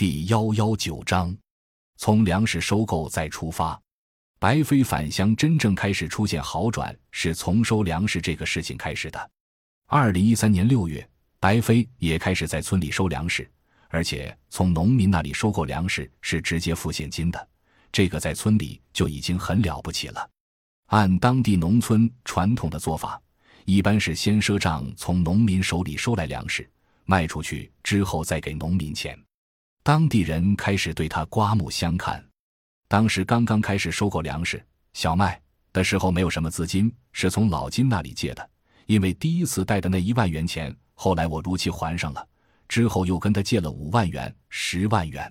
第幺幺九章，从粮食收购再出发。白飞返乡真正开始出现好转，是从收粮食这个事情开始的。二零一三年六月，白飞也开始在村里收粮食，而且从农民那里收购粮食是直接付现金的，这个在村里就已经很了不起了。按当地农村传统的做法，一般是先赊账，从农民手里收来粮食。卖出去之后再给农民钱，当地人开始对他刮目相看。当时刚刚开始收购粮食、小麦的时候，没有什么资金，是从老金那里借的。因为第一次贷的那一万元钱，后来我如期还上了，之后又跟他借了五万元、十万元。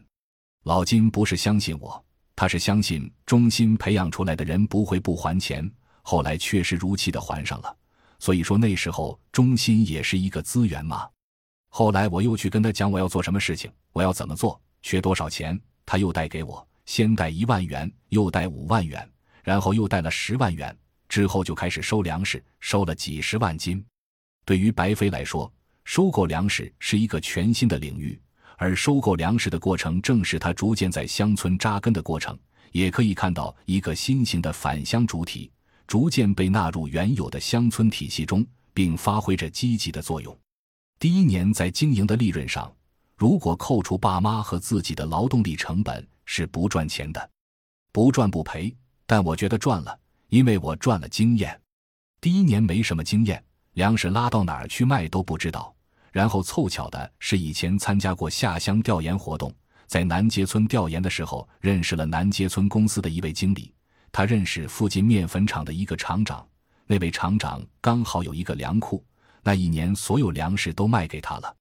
老金不是相信我，他是相信中心培养出来的人不会不还钱。后来确实如期的还上了，所以说那时候中心也是一个资源嘛。后来我又去跟他讲我要做什么事情，我要怎么做，缺多少钱，他又贷给我，先贷一万元，又贷五万元，然后又贷了十万元，之后就开始收粮食，收了几十万斤。对于白飞来说，收购粮食是一个全新的领域，而收购粮食的过程正是他逐渐在乡村扎根的过程。也可以看到一个新型的返乡主体逐渐被纳入原有的乡村体系中，并发挥着积极的作用。第一年在经营的利润上，如果扣除爸妈和自己的劳动力成本，是不赚钱的，不赚不赔。但我觉得赚了，因为我赚了经验。第一年没什么经验，粮食拉到哪儿去卖都不知道。然后凑巧的是，以前参加过下乡调研活动，在南街村调研的时候，认识了南街村公司的一位经理。他认识附近面粉厂的一个厂长，那位厂长刚好有一个粮库。那一年，所有粮食都卖给他了。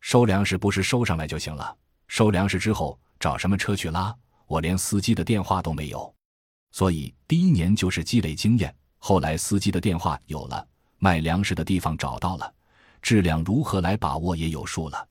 收粮食不是收上来就行了，收粮食之后找什么车去拉？我连司机的电话都没有，所以第一年就是积累经验。后来司机的电话有了，卖粮食的地方找到了，质量如何来把握也有数了。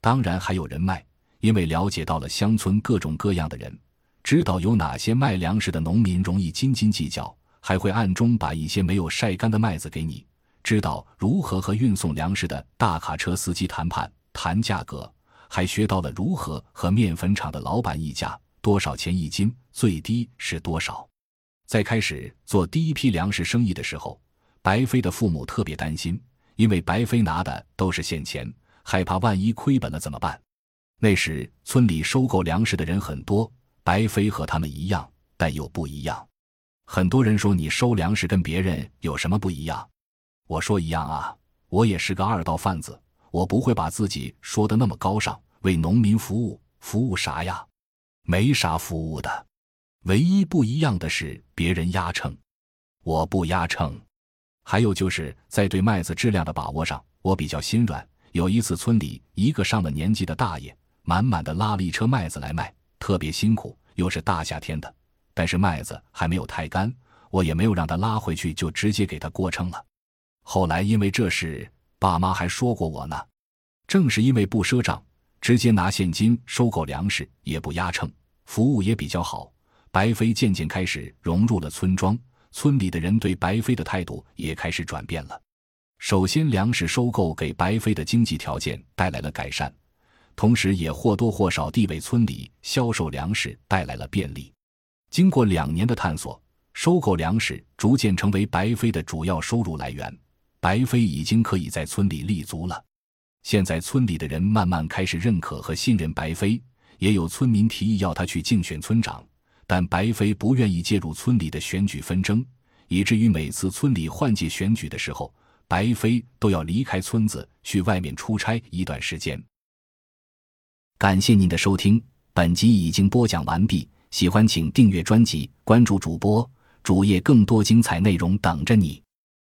当然还有人脉，因为了解到了乡村各种各样的人，知道有哪些卖粮食的农民容易斤斤计较，还会暗中把一些没有晒干的麦子给你。知道如何和运送粮食的大卡车司机谈判谈价格，还学到了如何和面粉厂的老板议价，多少钱一斤，最低是多少。在开始做第一批粮食生意的时候，白飞的父母特别担心，因为白飞拿的都是现钱，害怕万一亏本了怎么办。那时村里收购粮食的人很多，白飞和他们一样，但又不一样。很多人说你收粮食跟别人有什么不一样？我说一样啊，我也是个二道贩子，我不会把自己说的那么高尚，为农民服务，服务啥呀？没啥服务的，唯一不一样的是别人压秤，我不压秤。还有就是在对麦子质量的把握上，我比较心软。有一次村里一个上了年纪的大爷，满满的拉了一车麦子来卖，特别辛苦，又是大夏天的，但是麦子还没有太干，我也没有让他拉回去，就直接给他过称了。后来因为这事，爸妈还说过我呢。正是因为不赊账，直接拿现金收购粮食，也不压秤，服务也比较好，白飞渐渐开始融入了村庄，村里的人对白飞的态度也开始转变了。首先，粮食收购给白飞的经济条件带来了改善，同时也或多或少地为村里销售粮食带来了便利。经过两年的探索，收购粮食逐渐成为白飞的主要收入来源。白飞已经可以在村里立足了。现在村里的人慢慢开始认可和信任白飞，也有村民提议要他去竞选村长，但白飞不愿意介入村里的选举纷争，以至于每次村里换届选举的时候，白飞都要离开村子去外面出差一段时间。感谢您的收听，本集已经播讲完毕。喜欢请订阅专辑，关注主播主页，更多精彩内容等着你。